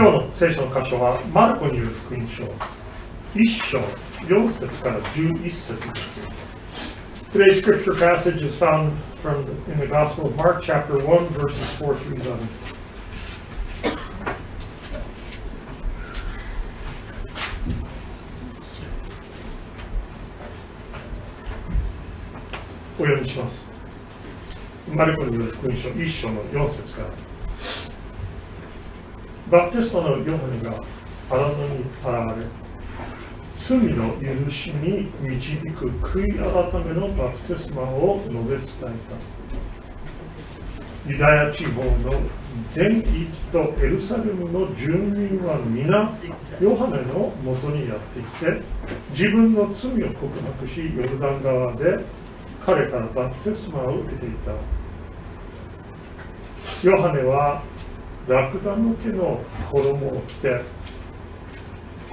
今日の聖書の箇所は、マルコによる福音書、1章4節から11節です。Today's scripture passage is found from the, in the Gospel of Mark, chapter 1, verses 4 through 11. お読みします。マルコによる福音書1章の4節から。バプテスマのヨハネがあなたに現れ、罪の許しに導く悔い改めのバプテスマを述べ伝えた。ユダヤ地方の全域とエルサレムの住民は皆、ヨハネのもとにやってきて、自分の罪を告白し、ヨルダン川で彼からバプテスマを受けていた。ヨハネはラクダの毛の衣を着て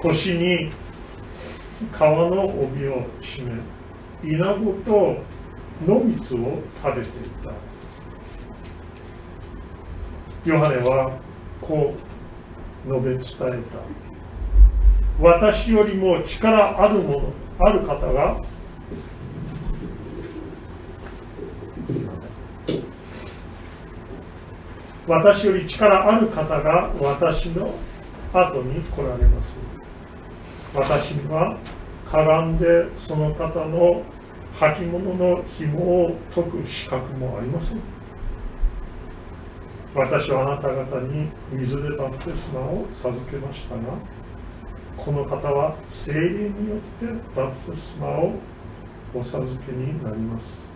腰に皮の帯を締めイナゴと野蜜を食べていた。ヨハネはこう述べ伝えた。私よりも力あるものある方が私より力ある方が私の後に来られます。私にはかがんでその方の履物の紐を解く資格もありません。私はあなた方に水でバプテスマを授けましたが、この方は精霊によってバプテスマをお授けになります。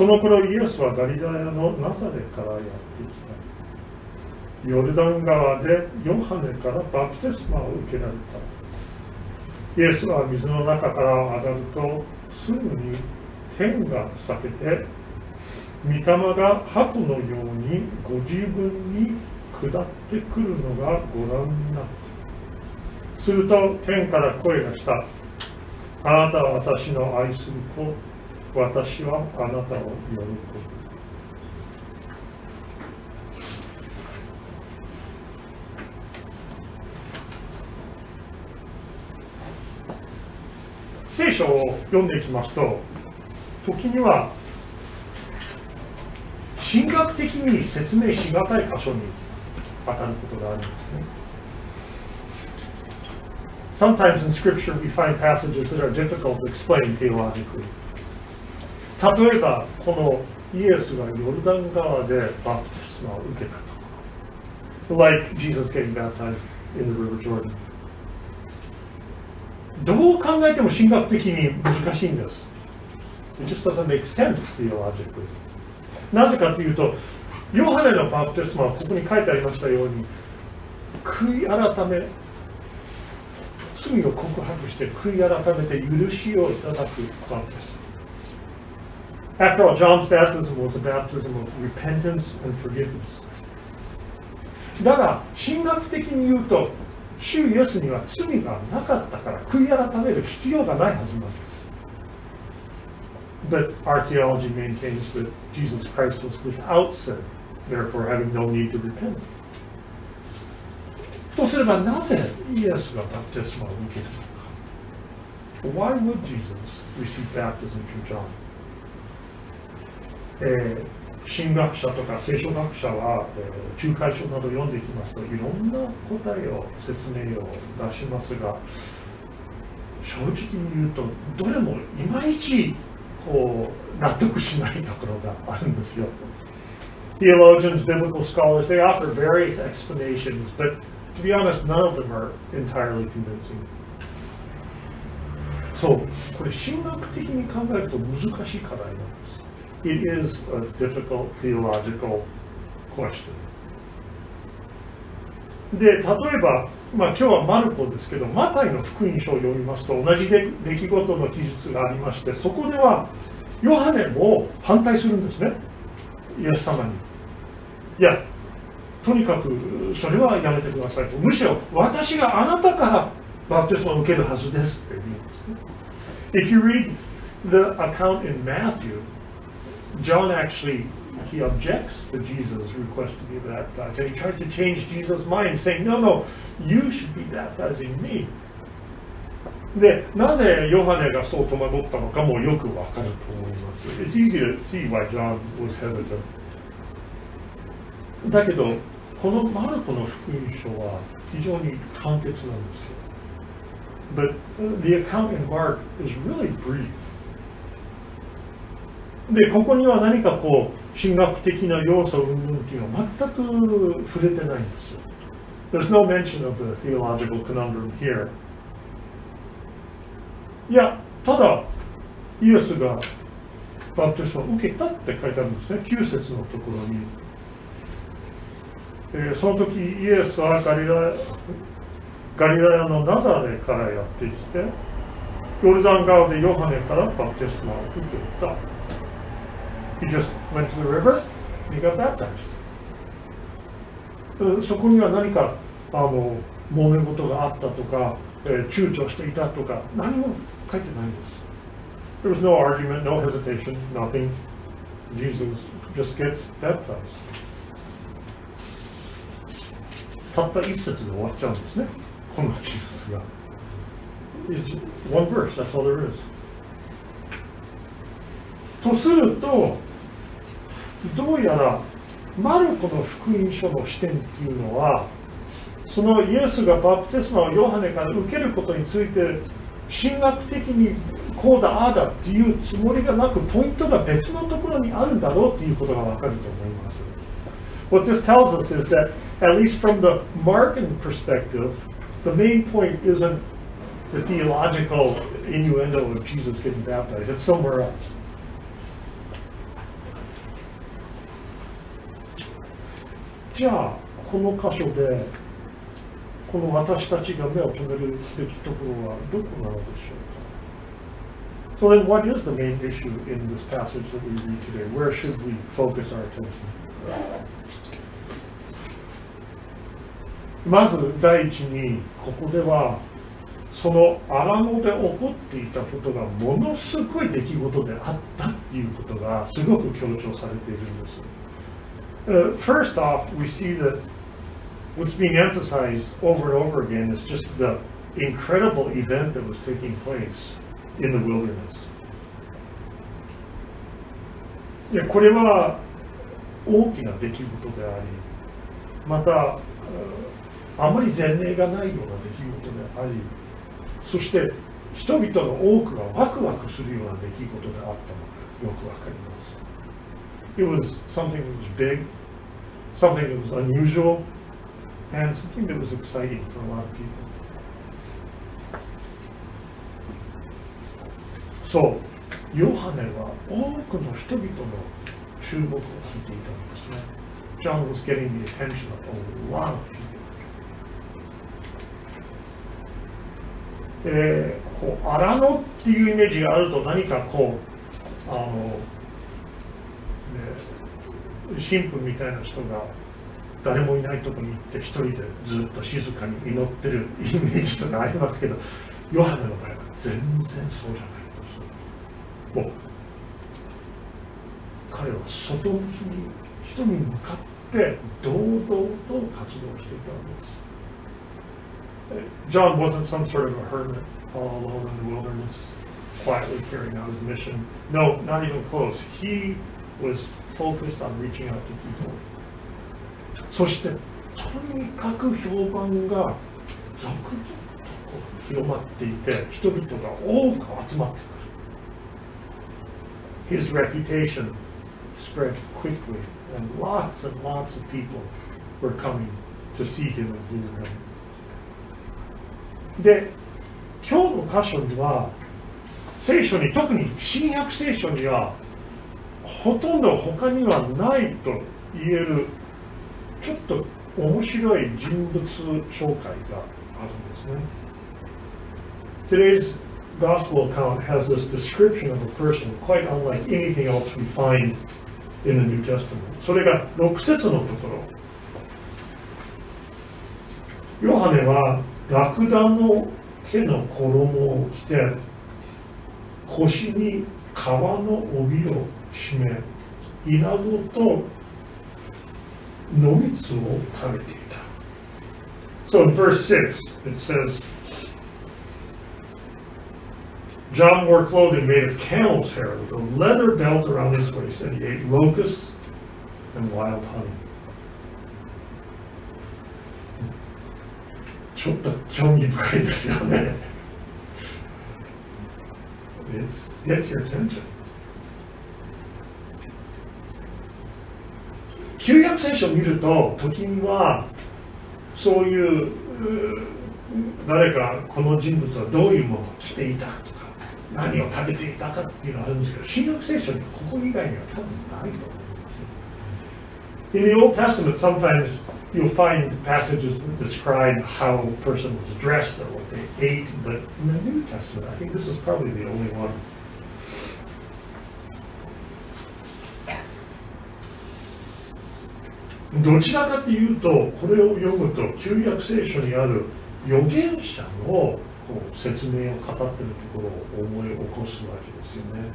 その頃イエスはガリラヤのナザレからやってきた。ヨルダン川でヨハネからバプテスマを受けられた。イエスは水の中から上がるとすぐに天が裂けて御霊が鳩のようにご自分に下ってくるのがご覧になった。すると天から声がした。あなたは私の愛する子私はあなたを喜ぶ。聖書を読んでいきますと、時には神学的に説明しがたい箇所に当たることがあるんですね。Sometimes in Scripture we find passages that are difficult to explain theologically. 例えばこのイエスがヨルダン川でバプテスマを受けたと like Jesus getting baptized in the river Jordan どう考えても神学的に難しいんです。It just doesn't make sense theologically なぜかというとヨハネのバプテスマはここに書いてありましたように悔い改め罪を告白して悔い改めて許しをいただくバプテスマ。After all, John's baptism was a baptism of repentance and forgiveness. だが、神学的に言うと、主イエスには罪がなかったから悔い改める必要がないはずなんです。But our theology maintains that Jesus Christ was without sin, therefore having no need to repent. とすればなぜイエスがバプテスマを受けたのか Why would Jesus receive baptism from John? えー、神学者とか聖書学者は、えー、仲介書など読んでいきますといろんな答えを説明を出しますが正直に言うとどれもいまいちこう納得しないところがあるんですよ。Theologians, biblical scholars, they offer various explanations, but to be honest, none of them are entirely convincing. そう、これ神学的に考えると難しい課題なんです。It is a difficult theological question. で例えば、まあ、今日はマルコですけどマタイの福音書を読みますと同じ出来事の記述がありましてそこではヨハネも反対するんですね。イエス様に。いやとにかくそれはやめてくださいと。むしろ私があなたからバプテスマを受けるはずですって言うんですね。If you read the account in Matthew John actually he objects to Jesus' request to be baptized. And he tries to change Jesus' mind, saying, No, no, you should be baptizing me. で、なぜヨハネがそう戸惑ったのかもよくわかると思います。It's easy to see why John was hesitant. だけど、このマルコの福音書は非常に簡潔なんですよ。But the account in Mark is really brief. で、ここには何かこう、神学的な要素云々っていうのは全く触れてないんですよ。There's no mention of the theological conundrum here. いや、ただ、イエスがバプテスマを受けたって書いてあるんですね、9節のところに。えー、その時イエスはガリラガリラヤのナザレからやってきて、ヨルダン川でヨハネからバプテスマを受けた。He just went to the river and he got baptized. そこには何かあの揉め事があったとか、えー、躊躇していたとか、何も書いてないんです。There was no argument, no hesitation, nothing. Jesus just gets baptized. たった一節で終わっちゃうんですね、この記述が。One verse, that's all there is. とすると、どうやらマルコの福音書の視点っていうのは、そのイエスがバプテスマをヨハネから受けることについて、神学的にこうだ、ああだっていうつもりがなく、ポイントが別のところにあるんだろうっていうことがわかると思います。What this tells us is that, at least from the Markan perspective, the main point isn't the theological innuendo of Jesus getting baptized, it's somewhere else. じゃあ、この箇所で、この私たちが目を留めるべきところはどこなのでしょうか？So then, what is the main issue in this passage that we read today? Where should we focus our attention? まず第一にここではその荒野で起こっていたことがものすごい出来事であったっていうことがすごく強調されているんです。Uh, first off, we see that what's being emphasized over and over again is just the incredible event that was taking place in the wilderness. いやこれは大きな出来事であり、またあまり前例がないような出来事であり、そして人々の多くがワクワクするような出来事であったのがよくわかります。It was something that was big, something that was unusual, and something that was exciting for a lot of people. そう、ヨハネは多くの人々の注目を浴びていたんですね。John was getting the attention of a lot of people. えー、こう荒野っていうイメージがあると何かこうあの、神父みたいな人が誰もいないとこに行って一人でずっと静かに祈ってるイメージとかありますけどヨハネの場合は全然そうじゃないですもう彼は外向きに人に向かって堂々と活動していたんです John wasn't some sort of a hermit all alone in the wilderness, quietly carrying out his mission. No, not even close. He was focused on reaching out to people. そして、とにかく評判が続々と広まっていて、人々が多く集まってくる。His reputation spread quickly, and lots and lots of people were coming to see him and hear him. で今日の箇所には聖書に特に新約聖書にはほとんど他にはないと言えるちょっと面白い人物紹介があるんですね。Today's gospel account has this description of a person quite unlike anything else we find in the New Testament. それが6節のところ。ヨハネはラクダの毛の衣を着て腰に革の帯を締め イナゴと野蜜を食べていた。So in verse 6, it says, John wore clothing made of camel's hair with a leather belt around his waist, and he ate locusts and wild honey. ちょっと興味深いですよね。It's, gets your attention. 旧約聖書を見ると、時にはそういう誰かこの人物はどういうものを着ていたとか、何を食べていたかっていうのがあるんですけど、新約聖書にここ以外には多分ないと思います。In the Old Testament, sometimes you'll find passages that describe how a person was dressed or what they ate, but in the New Testament, I think this is probably the only one. どちらかというと、これを読むと、旧約聖書にある預言者のこう説明を語っているところを思い起こすわけですよね。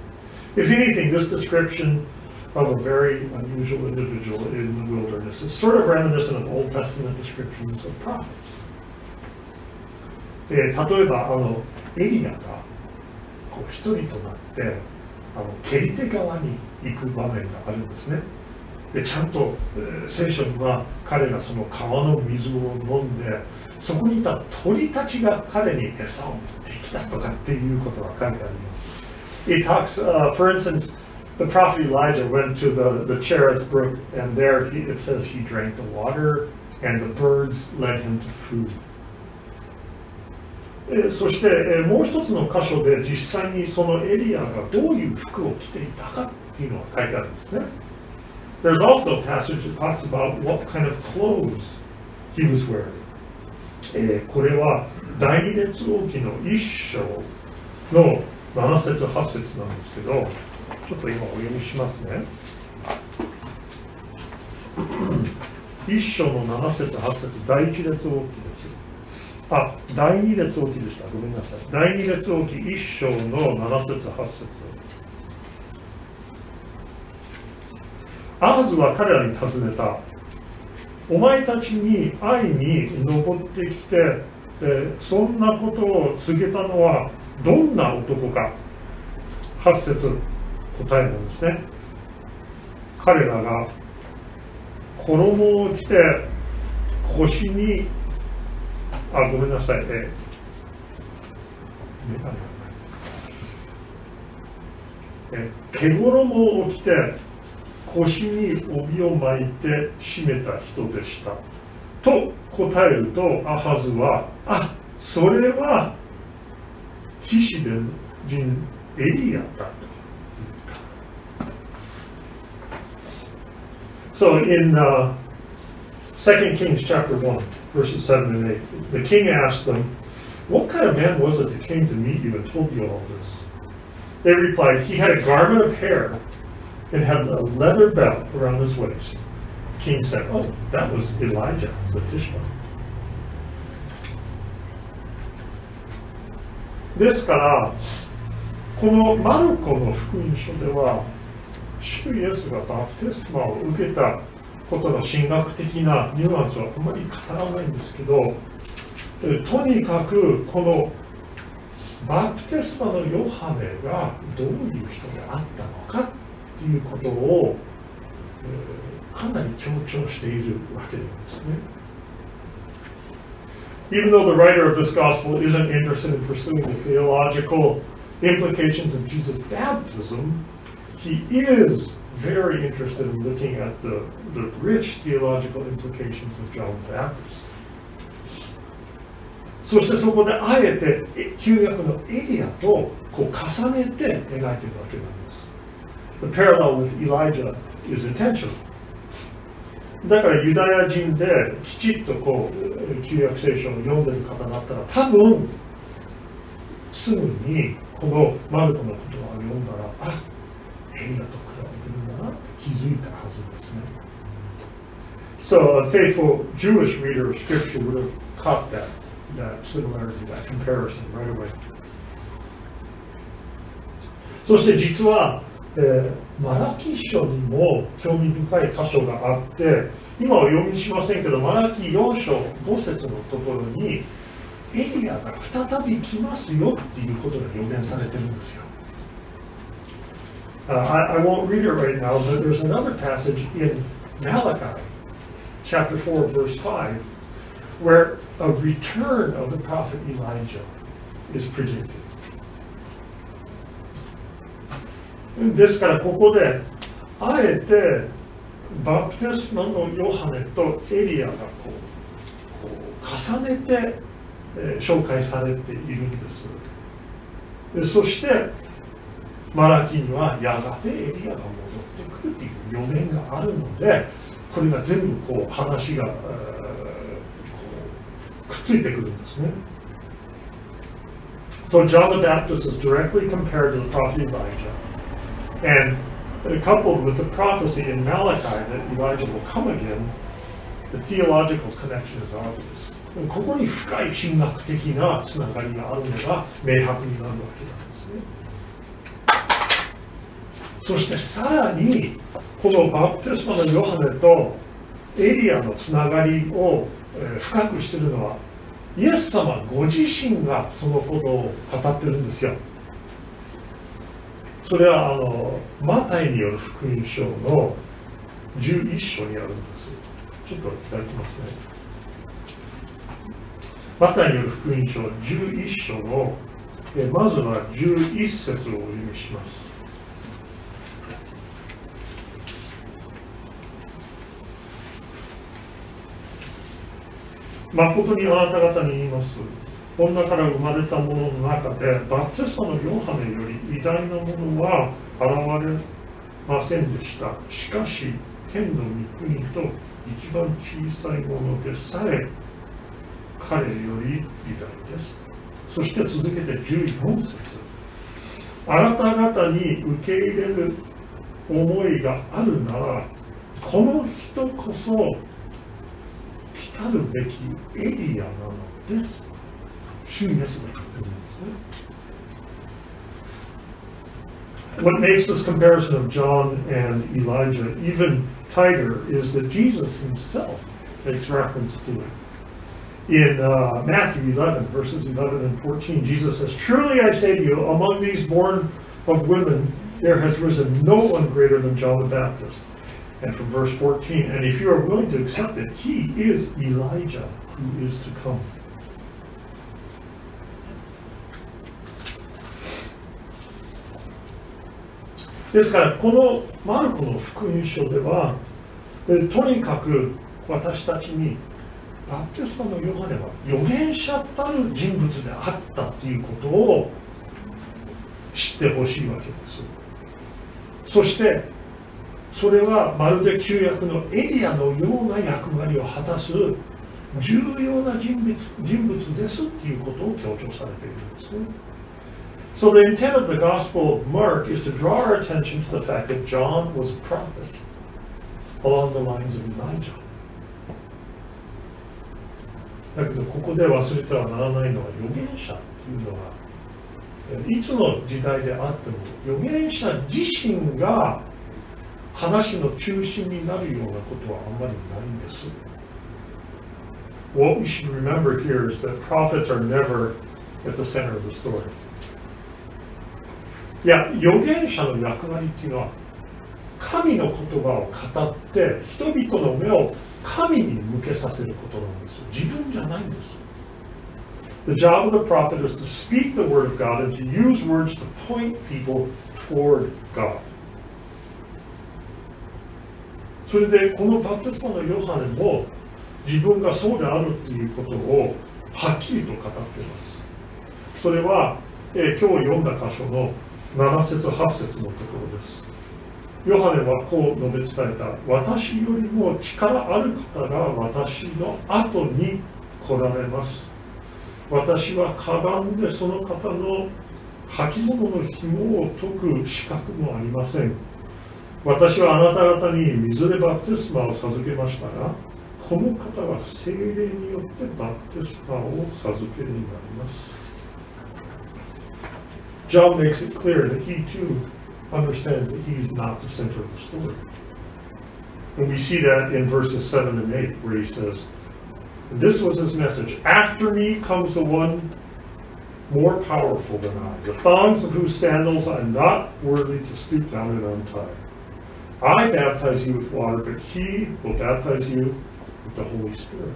If anything, this description of a very unusual individual in the wilderness. is sort of reminiscent of Old Testament descriptions of prophets. で例えばあのエリアがこう一人となってあのケリテ川に行く場面があるんですね。でちゃんと、えー、聖書には彼がその川の水を飲んでそこにいた鳥たちが彼に餌を持ってきたとかっていうことが書いてあります。It talks,、uh, for instance, the prophet Elijah went to the, the Cherith brook, and there he, it says he drank the water, and the birds led him to food. えそして、えもう一つの箇所で実際にそのエリアがどういう服を着ていたかっていうのが書いてあるんですね。There's also a passage that talks about what kind of clothes he was wearing. えこれは第二列王記の一章の7節8節なんですけど、ちょっと今お読みしますね。一章の7節8節第一列王記ですよ。あ、第二列王記でした。ごめんなさい。第二列王記一章の7節8節アハズは彼らに尋ねた。お前たちに会いに登ってきて、え、そんなことを告げたのはどんな男か？8節答えなんですね彼らが衣を着て腰にあごめんなさいええ毛衣を着て腰に帯を巻いて締めた人でしたと答えるとアハズはあそれはティシベ人エリアだと So in uh, 2 Kings chapter 1, verses 7 and 8, the king asked them, What kind of man was it that came to meet you and told you all this? They replied, He had a garment of hair and had a leather belt around his waist. The king said, Oh, that was Elijah the Tishma. ですから、このマルコの福音書では、主イエスがバプテスマを受けたことの神学的なニュアンスはあまり語らないんですけどとにかくこのバプテスマのヨハネがどういう人であったのかっていうことを、えー、かなり強調しているわけなんですね。Even though the writer of this gospel isn't interested in pursuing the theological implications of Jesus' baptism, he is very interested in looking at the, the rich theological implications of John the Baptist. そしてそこであえて旧約のエリアとこう重ねて描いているわけなんです。The parallel with Elijah is intentional. だからユダヤ人できちっとこう旧約聖書を読んでる方だったら多分すぐにこのマルコの言葉を読んだらあエリアと比べてるんだなって気づいたはずですね。So a faithful Jewish reader of Scripture would have caught that, that similarity, that comparison right away. そして実はえー、マラキ書にも興味深い箇所があって今は読みしませんけどマラキ4章5節のところにエリアが再び来ますよっていうことが予言されてるんですよ。Uh, I, I won't read it right now, but there's another passage in Malachi, chapter 4, verse 5, where a return of the prophet Elijah is predicted. ですからここであえてバプテスマのヨハネとエリアがこうこう重ねて、えー、紹介されているんです。でそしてマラキにはやがてエリアが戻ってくるという予言があるのでこれが全部こう話が、えー、くっついてくるんですね。So John the Baptist is directly compared to the prophet Elijah. And coupled with the prophecy in Malachi that Elijah will come again, the theological connection is obvious. ここに深い神学的なつながりがあるのが明白になるわけなんですね。そしてさらにこのバプテスマのヨハネとエリアのつながりを深くしているのはイエス様ご自身がそのことを語ってるんですよ。それはあのマタイによる福音書の11章にあるんです。ちょっといただきますね。マタイによる福音書11章のえまずは11節をお読みします。誠にあなた方に言います。女から生まれたものの中でバプテスマのヨハネより偉大なものは現れませんでした。しかし天の御国と一番小さいものでさえ彼より偉大です。そして続けて14節。あなた方に受け入れる思いがあるならこの人こそ来たるべきエリアなのです。What makes this comparison of John and Elijah even tighter is that Jesus himself makes reference to it. In uh, Matthew 11, verses 11 and 14, Jesus says, Truly I say to you, among these born of women, there has risen no one greater than John the Baptist. And from verse 14, and if you are willing to accept it, he is Elijah who is to come. ですからこのマルコの福音書ではとにかく私たちにバプテスマのヨハネは預言者たる人物であったということを知ってほしいわけですそしてそれはまるで旧約のエリアのような役割を果たす重要な人物人物ですっていうことを強調されているんですね。So the intent of the Gospel of Mark is to draw our attention to the fact that John was a prophet along the lines of Elijah. だけどここで忘れてはならないのは預言者っていうのはいつの時代であっても預言者自身が話の中心になるようなことはあんまりないんです。What we should remember here is that prophets are never at the center of the story. いや預言者の役割っていうのは神の言葉を語って人々の目を神に向けさせることなんです自分じゃないんです The job of the prophet is to speak the word of God and to use words to point people toward God. それでこのバプテスマのヨハネも自分がそうであるということをはっきりと語っています。それは、えー、今日読んだ箇所の7節8節のところです。ヨハネはこう述べ伝えた。私よりも力ある方が私の後に来られます。私はかがんでその方の履物の紐を解く資格もありません。私はあなた方に水でバプテスマを授けましたがこの方は精霊によってバプテスマを授けになります。John makes it clear that he too understands that he's not the center of the story. And we see that in verses 7 and 8, where he says, This was his message After me comes the one more powerful than I, the thongs of whose sandals I'm not worthy to stoop down and untie. I baptize you with water, but he will baptize you with the Holy Spirit.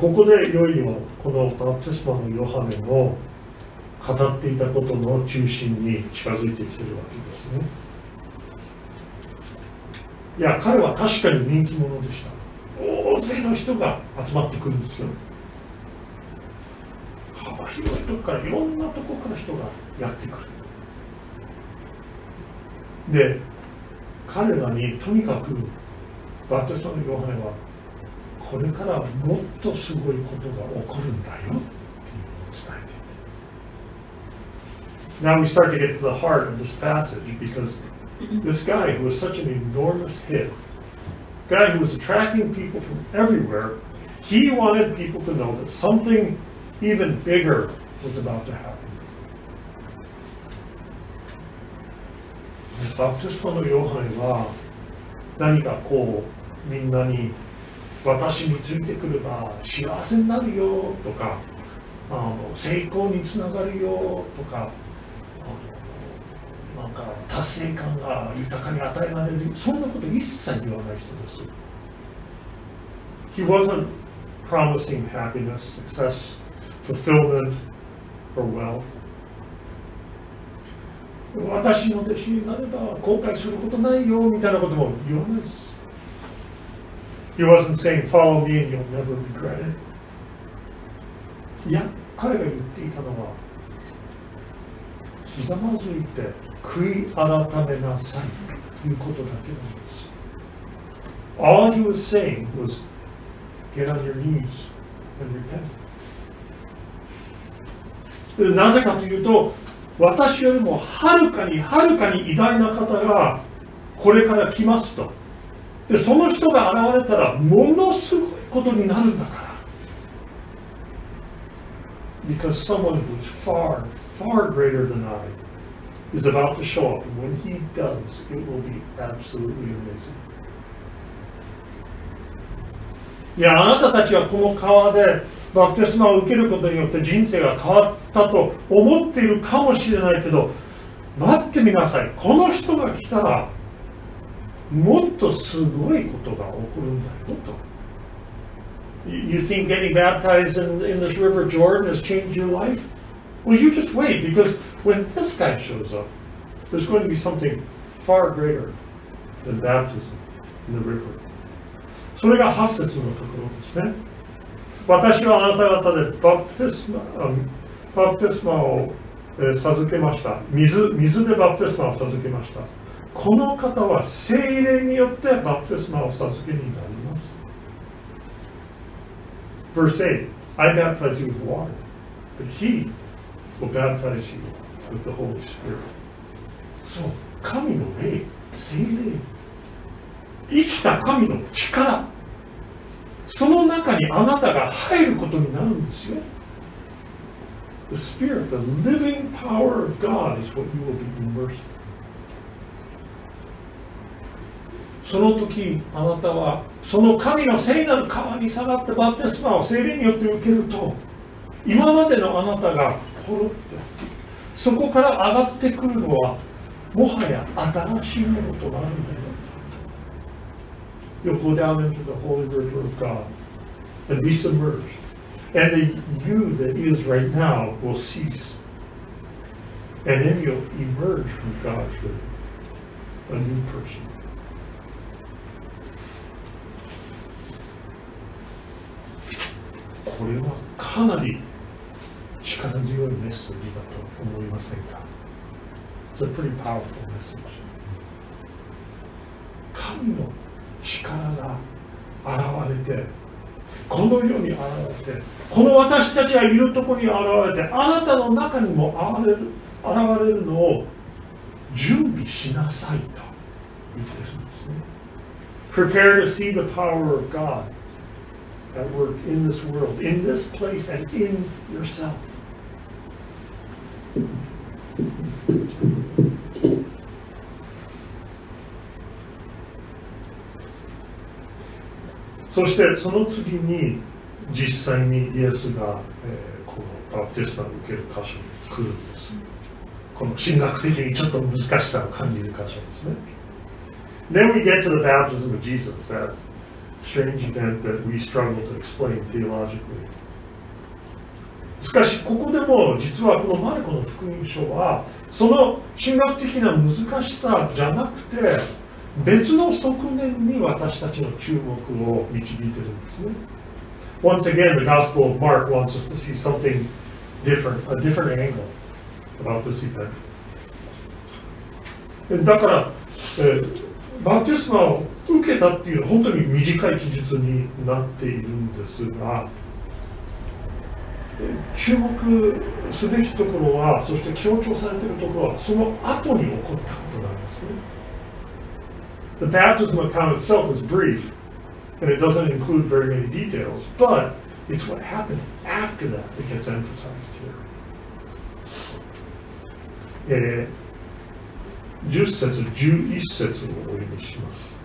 ここでいよいよこのバプテスマのヨハネの語っていたことの中心に近づいてきてるわけですね。いや、彼は確かに人気者でした。大勢の人が集まってくるんですよ。幅広いとこからいろんなとこから人がやってくる。で、彼らにとにかくバプテスマのヨハネはこれからもっとすごいことが起こるんだよっていうのを伝えて Now we start to get to the heart of this passage because this guy who was such an enormous hit, guy who was attracting people from everywhere, he wanted people to know that something even bigger was about to happen. バプテストのヨハネは何かこうみんなに私についてくれば幸せになるよとかあの成功につながるよとかなんか達成感が豊かに与えられるそんなこと一切言わない人です。He wasn't promising happiness, success, fulfillment, or wealth. 私の弟子になれば後悔することないよみたいなことも言わないです。He wasn't saying, follow me and you'll never regret it. いや、彼が言っていたのは、ひざまずいて悔い改めなさいということだけなんです。All he was saying was, get on your knees and repent. なぜかというと、私よりもはるかにはるかに偉大な方がこれから来ますと。でその人が現れたらものすごいことになるんだから。Because someone who's far, far greater than I is about to show up. And when he does, it will be absolutely amazing. いや、あなたたちはこの川でバプテスマを受けることによって人生が変わったと思っているかもしれないけど、待ってみなさい。この人が来たら、もっとすごいことが起こるんだよと。You think getting baptized in, in this river Jordan has changed your life? Well, you just wait because when this guy shows up, there's going to be something far greater than baptism in the river. それが8節のところですね。私はあなた方でバプテスマバプテスマを、えー、授けました。水水でバプテスマを授けました。 この方は精霊によってバプテスマを授けになります。Verse 8 I baptize you with water, but he will baptize you with the Holy Spirit. そう、神の霊、精霊、生きた神の力、その中にあなたが入ることになるんですよ。The Spirit, the living power of God is what you will be immersed in. その時あなたはその神の聖なる川に下がってバプテスマを聖霊によって受けると今までのあなたがポロってそこから上がってくるのはもはや新しいものとなるんだよ You'll go down into the holy river of God and be submerged. And the you that is right now will cease. And then you'll emerge from God's river, a new person. これはかなり力強いメッセージだと思いませんか？It's a pretty powerful message. 神の力が現れてこの世に現れてこの私たちがいるところに現れてあなたの中にも現れる現れるのを準備しなさいと言ってるんですね。Prepare to see the power of God that work in this world, in this place, and in yourself. そしてその次に実際にイエスが、えー、このバプテスタを受ける箇所に来るんです。この神学的にちょっと難しさを感じる箇所ですね。Then we get to the baptism of Jesus that strange event that we struggle to explain theologically. しかしここでも実はこのマルコの福音書はその神学的な難しさじゃなくて別の側面に私たちの注目を導いてるんですね。Once again, the Gospel of Mark wants us to see something different, a different angle about this event. だから、えー、バプテスマを受けたっていうのは本当に短い記述になっているんですが、注目すべきところは、そして強調されているところは、その後に起こったことなんですね。The baptism account itself is brief, and it doesn't include very many details, but it's what happened after that that gets emphasized here. えー、10節、11節をお読みします。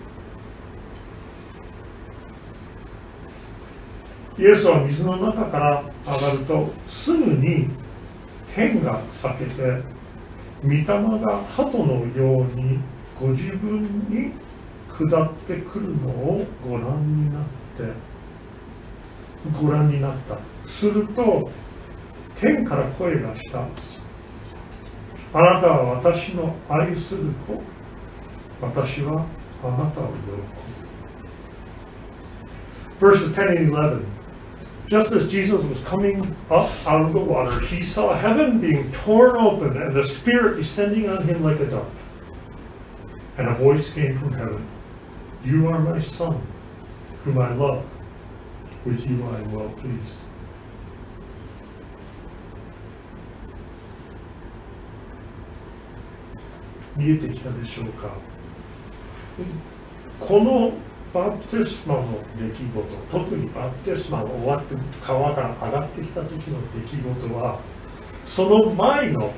イエスは水の中から上がるとすぐに天が裂けて御霊が鳩のようにご自分に下ってくるのをご覧になってご覧になった。すると天から声がした。あなたは私の愛する子。私はあなたを喜ぶ。Verses 10 and 11 just as Jesus was coming up out of the water, he saw heaven being torn open and the Spirit descending on him like a dove. And a voice came from heaven You are my Son, whom I love. With you I am well pleased. 見えてきたでしょうかこの バプテスマの出来事特にバプテスマが終わって川から上がってきた時の出来事はその前の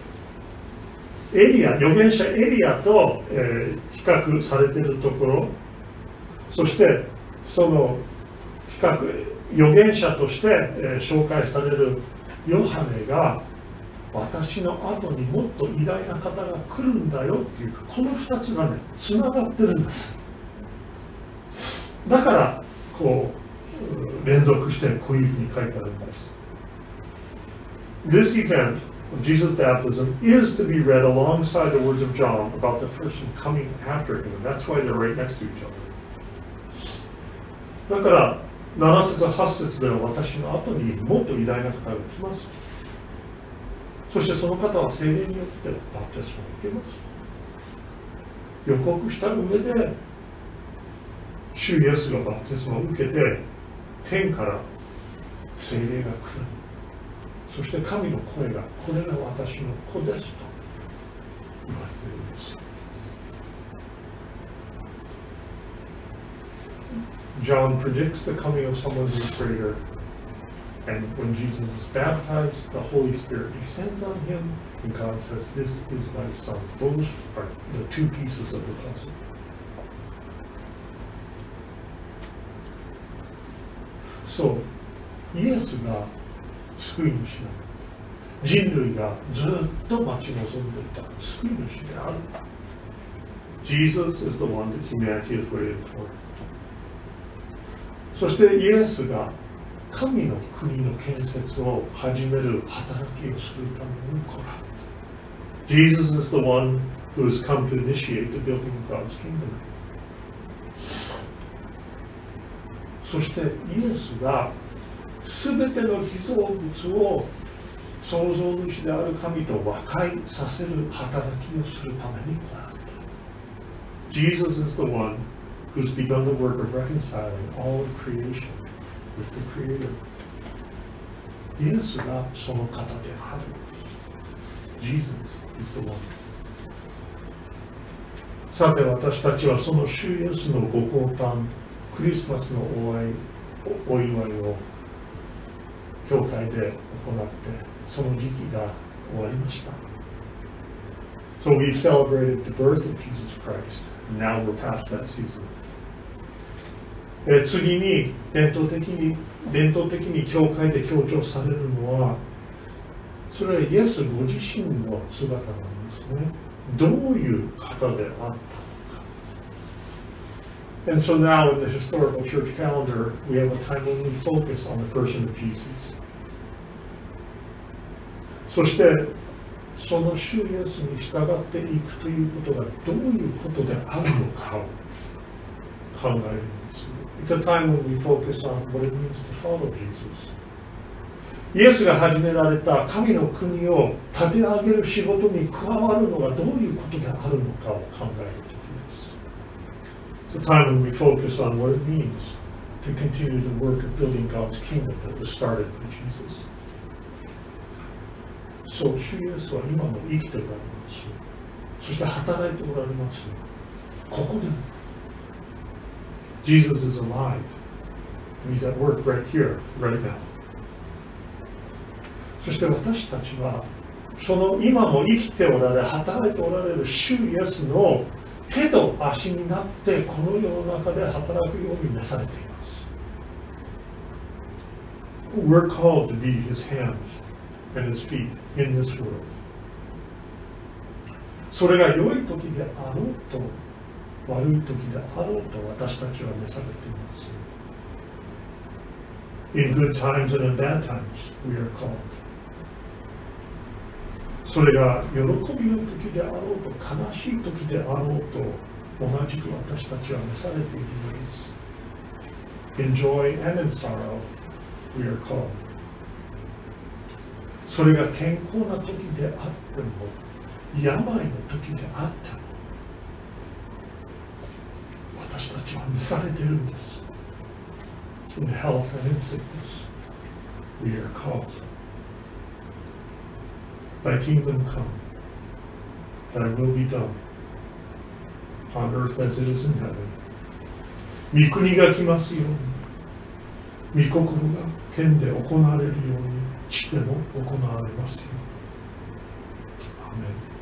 エリア預言者エリアと、えー、比較されてるところそしてその比較預言者として、えー、紹介されるヨハネが私の後にもっと偉大な方が来るんだよっていうこの2つがねつながってるんです。だからこう連続してこういうふうに書いてあるんです。This event of Jesus' baptism is to be read alongside the words of John about the person coming after him. That's why they're right next to each other. だから7節8節では私の後にもっと偉大な方が来ます。そしてその方は精霊によってバプテスマを受けます。予告した上で主イエスがバプテスマを受けて天から精霊が来るそして神の声がこれが私の子ですと言われているんです John predicts the coming of someone who is greater. And when Jesus is baptized, the Holy Spirit descends on him, and God says, This is my son. Those are the two pieces of the puzzle. そうイエスが救い主なん人類がずっと待ち望んでいた救い主である Jesus is the one that humanity is waiting for そしてイエスが神の国の建設を始める働きをするために来られた Jesus is the one who has come to initiate the building of God's kingdom そしてイエスが全ての被造物を創造主である神と和解させる働きをするために来られた。Jesus is the one who's begun the work of reconciling all of creation with the Creator. イエスがその方である。Jesus is the one. さて私たちはその主イエスのご降誕クリスマスのお祝いお祝いを教会で行ってその時期が終わりました。So we've celebrated the birth of Jesus Christ. Now we're past that season. 次に伝統的に伝統的に教会で強調されるのはそれはイエスご自身の姿なんですねどういう方であった And so now in the historical church calendar, we have a time when we focus on the person of Jesus. そしてその主イエスに従っていくということがどういうことであるのかを考えるんです。It's a time when we focus on what it means to follow Jesus. イエスが始められた神の国を立て上げる仕事に加わるのがどういうことであるのかを考える時です。It's a time when we focus on what it means to continue the work of building God's kingdom that was started by Jesus. そう、主イエスは今も生きておられます。そして働いておられます。ここでも。Jesus is alive. He's at work right here, right now. そして私たちは、その今も生きておられ、働いておられる主イエスの手と足になって、この世の中で働くようになされています。We're called to be his hands. and his feet in this world それが良い時であろうと悪い時であろうと私たちは召されています In good times and in bad times we are called それが喜びの時であろうと悲しい時であろうと同じく私たちは召されているのです。In joy and in sorrow we are called. それが健康な時であっても病の時であっても私たちは召されているんです。In health and in sickness we are called. Thy kingdom come Thy will be done on earth as it is in heaven 御国が来ますように御国が天で行われるように地でも行われますよ。アメン